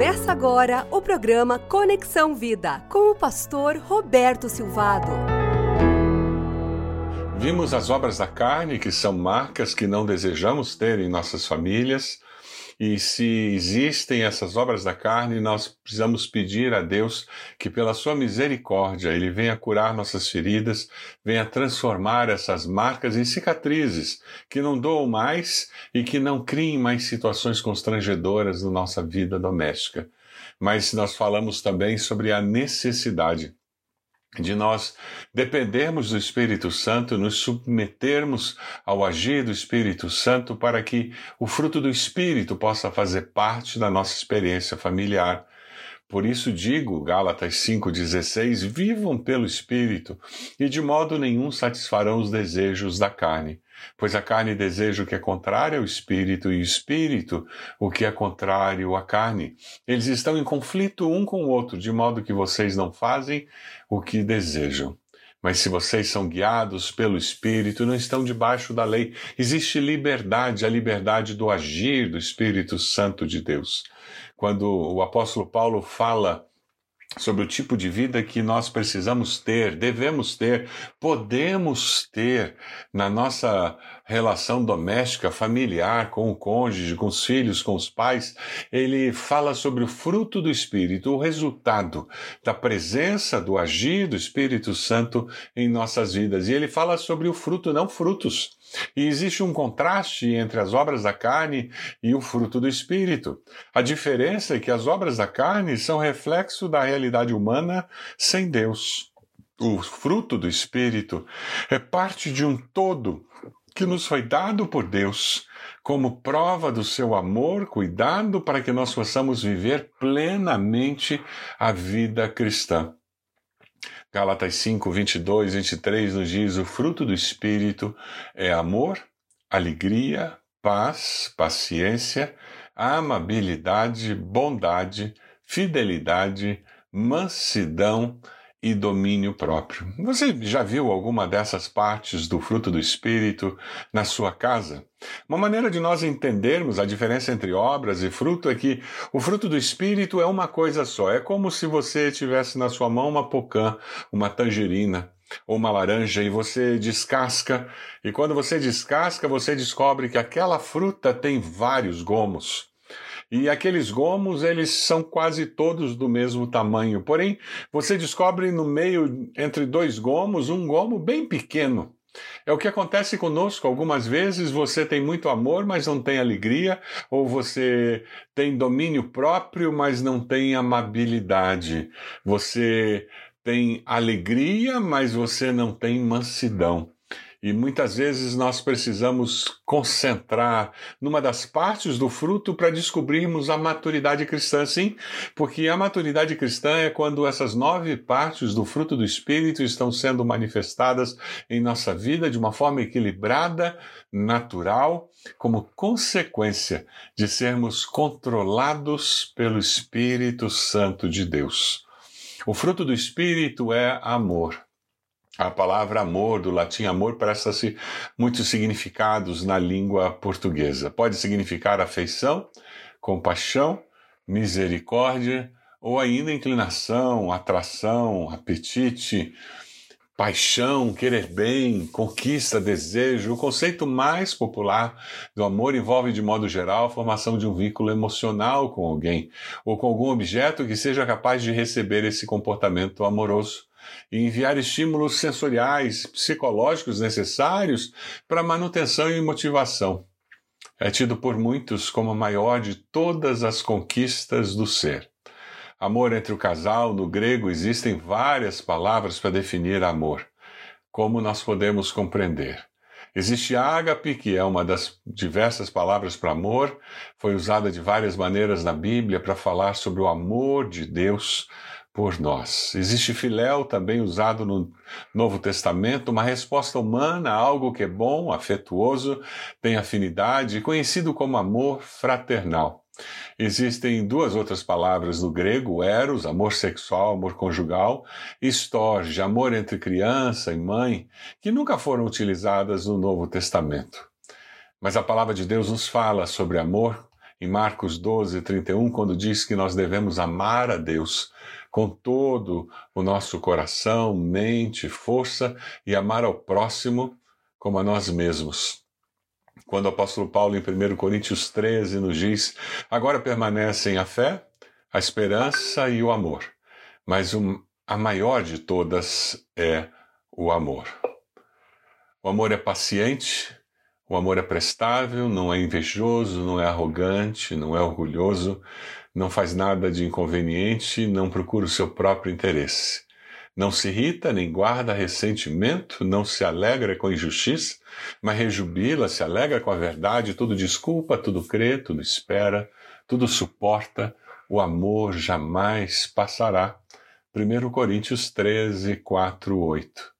Começa agora o programa Conexão Vida com o pastor Roberto Silvado. Vimos as obras da carne, que são marcas que não desejamos ter em nossas famílias. E se existem essas obras da carne, nós precisamos pedir a Deus que, pela sua misericórdia, Ele venha curar nossas feridas, venha transformar essas marcas em cicatrizes, que não doam mais e que não criem mais situações constrangedoras na nossa vida doméstica. Mas nós falamos também sobre a necessidade de nós dependermos do Espírito Santo, nos submetermos ao agir do Espírito Santo para que o fruto do Espírito possa fazer parte da nossa experiência familiar. Por isso digo, Gálatas 5,16, vivam pelo Espírito, e de modo nenhum satisfarão os desejos da carne. Pois a carne deseja o que é contrário ao espírito, e o espírito o que é contrário à carne. Eles estão em conflito um com o outro, de modo que vocês não fazem o que desejam. Mas se vocês são guiados pelo Espírito, não estão debaixo da lei. Existe liberdade, a liberdade do agir do Espírito Santo de Deus. Quando o apóstolo Paulo fala sobre o tipo de vida que nós precisamos ter, devemos ter, podemos ter na nossa relação doméstica, familiar, com o cônjuge, com os filhos, com os pais. Ele fala sobre o fruto do Espírito, o resultado da presença, do agir do Espírito Santo em nossas vidas. E ele fala sobre o fruto, não frutos. E existe um contraste entre as obras da carne e o fruto do espírito. A diferença é que as obras da carne são reflexo da realidade humana sem Deus. O fruto do espírito é parte de um todo que nos foi dado por Deus como prova do seu amor, cuidado para que nós possamos viver plenamente a vida cristã. Gálatas 5, 22, 23 nos diz: o fruto do Espírito é amor, alegria, paz, paciência, amabilidade, bondade, fidelidade, mansidão e domínio próprio. Você já viu alguma dessas partes do fruto do Espírito na sua casa? Uma maneira de nós entendermos a diferença entre obras e fruto é que o fruto do Espírito é uma coisa só. É como se você tivesse na sua mão uma pocã, uma tangerina ou uma laranja e você descasca, e quando você descasca, você descobre que aquela fruta tem vários gomos. E aqueles gomos, eles são quase todos do mesmo tamanho. Porém, você descobre no meio, entre dois gomos, um gomo bem pequeno. É o que acontece conosco. Algumas vezes você tem muito amor, mas não tem alegria, ou você tem domínio próprio, mas não tem amabilidade. Você tem alegria, mas você não tem mansidão. E muitas vezes nós precisamos concentrar numa das partes do fruto para descobrirmos a maturidade cristã, sim, porque a maturidade cristã é quando essas nove partes do fruto do Espírito estão sendo manifestadas em nossa vida de uma forma equilibrada, natural, como consequência de sermos controlados pelo Espírito Santo de Deus. O fruto do Espírito é amor. A palavra amor, do latim amor, presta-se muitos significados na língua portuguesa. Pode significar afeição, compaixão, misericórdia, ou ainda inclinação, atração, apetite, paixão, querer bem, conquista, desejo. O conceito mais popular do amor envolve, de modo geral, a formação de um vínculo emocional com alguém ou com algum objeto que seja capaz de receber esse comportamento amoroso e enviar estímulos sensoriais, psicológicos necessários para manutenção e motivação. É tido por muitos como a maior de todas as conquistas do ser. Amor entre o casal, no grego, existem várias palavras para definir amor. Como nós podemos compreender? Existe ágape, que é uma das diversas palavras para amor, foi usada de várias maneiras na Bíblia para falar sobre o amor de Deus por nós. Existe filéu também usado no Novo Testamento, uma resposta humana a algo que é bom, afetuoso, tem afinidade, conhecido como amor fraternal. Existem duas outras palavras no grego, eros, amor sexual, amor conjugal, e storge, amor entre criança e mãe, que nunca foram utilizadas no Novo Testamento. Mas a palavra de Deus nos fala sobre amor em Marcos 12, 31, quando diz que nós devemos amar a Deus com todo o nosso coração, mente, força e amar ao próximo como a nós mesmos. Quando o apóstolo Paulo, em 1 Coríntios 13, nos diz: Agora permanecem a fé, a esperança e o amor, mas a maior de todas é o amor. O amor é paciente, o amor é prestável, não é invejoso, não é arrogante, não é orgulhoso, não faz nada de inconveniente, não procura o seu próprio interesse. Não se irrita nem guarda ressentimento, não se alegra com injustiça, mas rejubila, se alegra com a verdade, tudo desculpa, tudo crê, tudo espera, tudo suporta, o amor jamais passará. 1 Coríntios 13, 4, 8.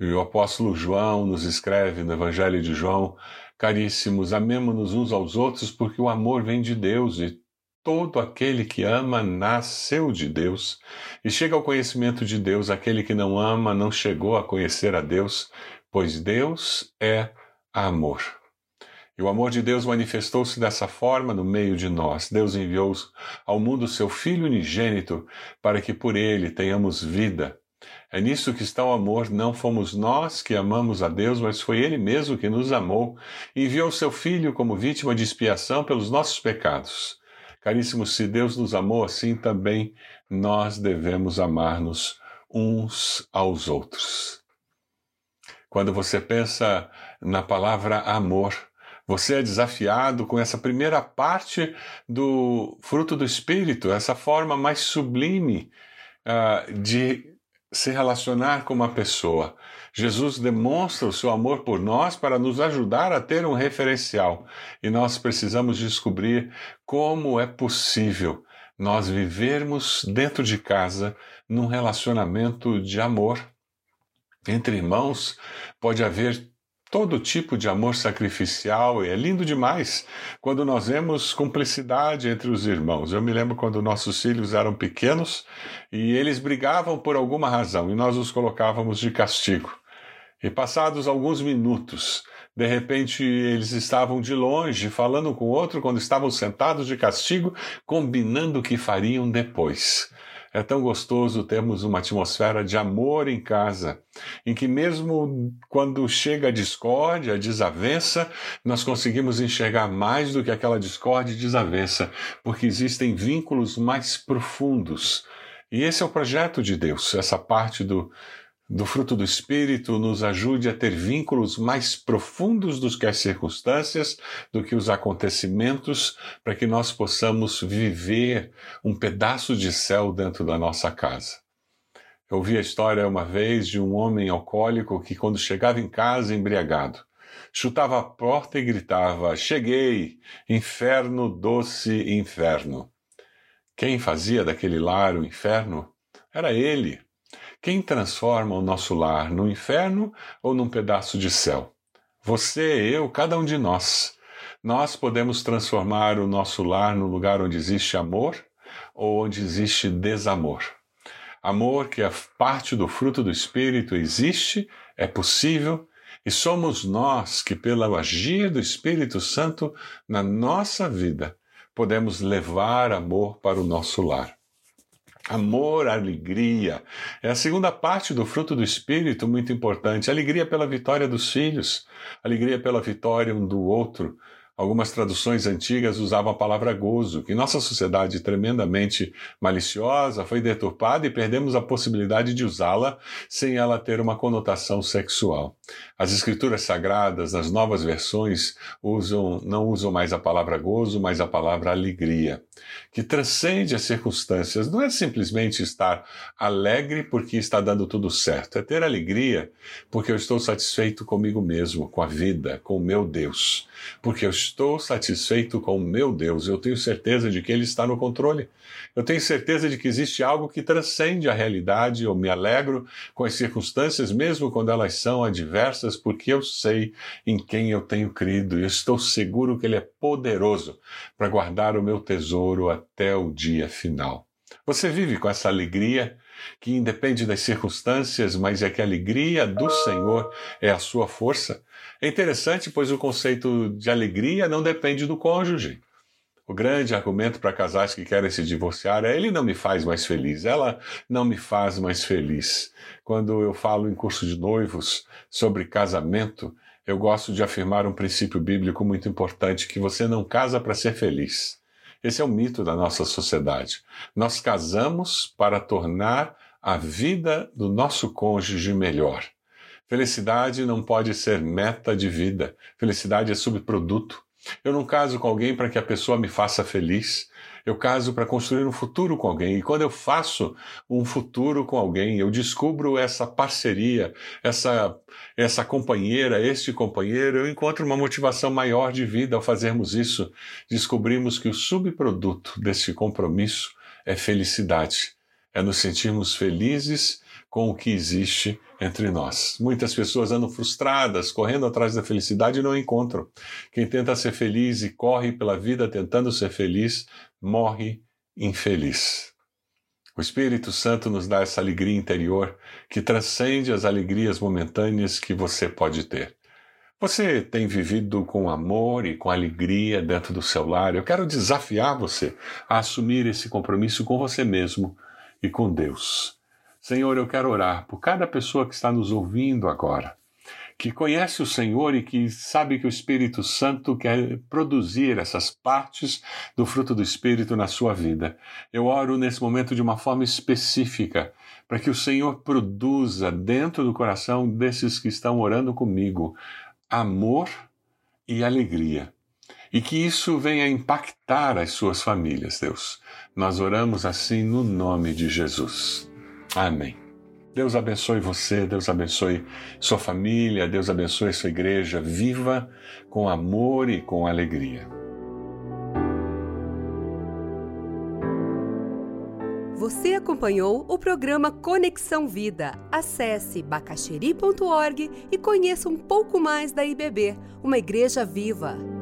E o apóstolo João nos escreve no Evangelho de João: Caríssimos, amemo-nos uns aos outros, porque o amor vem de Deus e todo aquele que ama nasceu de Deus e chega ao conhecimento de Deus. Aquele que não ama não chegou a conhecer a Deus, pois Deus é amor. E o amor de Deus manifestou-se dessa forma no meio de nós. Deus enviou ao mundo seu Filho unigênito para que por ele tenhamos vida. É nisso que está o amor. Não fomos nós que amamos a Deus, mas foi Ele mesmo que nos amou e enviou seu Filho como vítima de expiação pelos nossos pecados. Caríssimos, se Deus nos amou assim, também nós devemos amar-nos uns aos outros. Quando você pensa na palavra amor, você é desafiado com essa primeira parte do fruto do Espírito, essa forma mais sublime uh, de se relacionar com uma pessoa. Jesus demonstra o seu amor por nós para nos ajudar a ter um referencial. E nós precisamos descobrir como é possível nós vivermos dentro de casa num relacionamento de amor. Entre irmãos, pode haver todo tipo de amor sacrificial é lindo demais quando nós vemos cumplicidade entre os irmãos. Eu me lembro quando nossos filhos eram pequenos e eles brigavam por alguma razão e nós os colocávamos de castigo. E passados alguns minutos, de repente eles estavam de longe falando com o outro quando estavam sentados de castigo, combinando o que fariam depois. É tão gostoso termos uma atmosfera de amor em casa, em que, mesmo quando chega a discórdia, a desavença, nós conseguimos enxergar mais do que aquela discórdia e desavença, porque existem vínculos mais profundos. E esse é o projeto de Deus, essa parte do, do fruto do Espírito nos ajude a ter vínculos mais profundos do que as circunstâncias, do que os acontecimentos, para que nós possamos viver um pedaço de céu dentro da nossa casa. Eu ouvi a história uma vez de um homem alcoólico que, quando chegava em casa embriagado, chutava a porta e gritava: Cheguei! Inferno, doce inferno! Quem fazia daquele lar o inferno era ele quem transforma o nosso lar no inferno ou num pedaço de céu? Você, eu, cada um de nós. Nós podemos transformar o nosso lar no lugar onde existe amor ou onde existe desamor. Amor, que é parte do fruto do Espírito, existe, é possível, e somos nós que, pelo agir do Espírito Santo na nossa vida, podemos levar amor para o nosso lar. Amor, alegria. É a segunda parte do fruto do Espírito, muito importante. Alegria pela vitória dos filhos, alegria pela vitória um do outro, Algumas traduções antigas usavam a palavra gozo, que nossa sociedade tremendamente maliciosa foi deturpada e perdemos a possibilidade de usá-la sem ela ter uma conotação sexual. As escrituras sagradas, nas novas versões, usam, não usam mais a palavra gozo, mas a palavra alegria, que transcende as circunstâncias. Não é simplesmente estar alegre porque está dando tudo certo, é ter alegria porque eu estou satisfeito comigo mesmo, com a vida, com o meu Deus, porque eu satisfeito com o meu Deus, eu tenho certeza de que Ele está no controle. Eu tenho certeza de que existe algo que transcende a realidade. Eu me alegro com as circunstâncias, mesmo quando elas são adversas, porque eu sei em quem eu tenho crido e estou seguro que Ele é poderoso para guardar o meu tesouro até o dia final. Você vive com essa alegria que independe das circunstâncias, mas é que a alegria do Senhor é a sua força? É interessante, pois o conceito de alegria não depende do cônjuge. O grande argumento para casais que querem se divorciar é ele não me faz mais feliz, ela não me faz mais feliz. Quando eu falo em curso de noivos sobre casamento, eu gosto de afirmar um princípio bíblico muito importante que você não casa para ser feliz. Esse é o mito da nossa sociedade. Nós casamos para tornar a vida do nosso cônjuge melhor. Felicidade não pode ser meta de vida. Felicidade é subproduto. Eu não caso com alguém para que a pessoa me faça feliz. Eu caso para construir um futuro com alguém. E quando eu faço um futuro com alguém, eu descubro essa parceria, essa, essa companheira, este companheiro, eu encontro uma motivação maior de vida ao fazermos isso. Descobrimos que o subproduto desse compromisso é felicidade. É nos sentirmos felizes com o que existe entre nós. Muitas pessoas andam frustradas, correndo atrás da felicidade e não encontram. Quem tenta ser feliz e corre pela vida tentando ser feliz, morre infeliz. O Espírito Santo nos dá essa alegria interior que transcende as alegrias momentâneas que você pode ter. Você tem vivido com amor e com alegria dentro do seu lar? Eu quero desafiar você a assumir esse compromisso com você mesmo e com Deus. Senhor, eu quero orar por cada pessoa que está nos ouvindo agora, que conhece o Senhor e que sabe que o Espírito Santo quer produzir essas partes do fruto do Espírito na sua vida. Eu oro nesse momento de uma forma específica, para que o Senhor produza dentro do coração desses que estão orando comigo amor e alegria. E que isso venha impactar as suas famílias, Deus. Nós oramos assim no nome de Jesus. Amém. Deus abençoe você, Deus abençoe sua família, Deus abençoe sua igreja. Viva com amor e com alegria. Você acompanhou o programa Conexão Vida. Acesse bacacheri.org e conheça um pouco mais da IBB, uma igreja viva.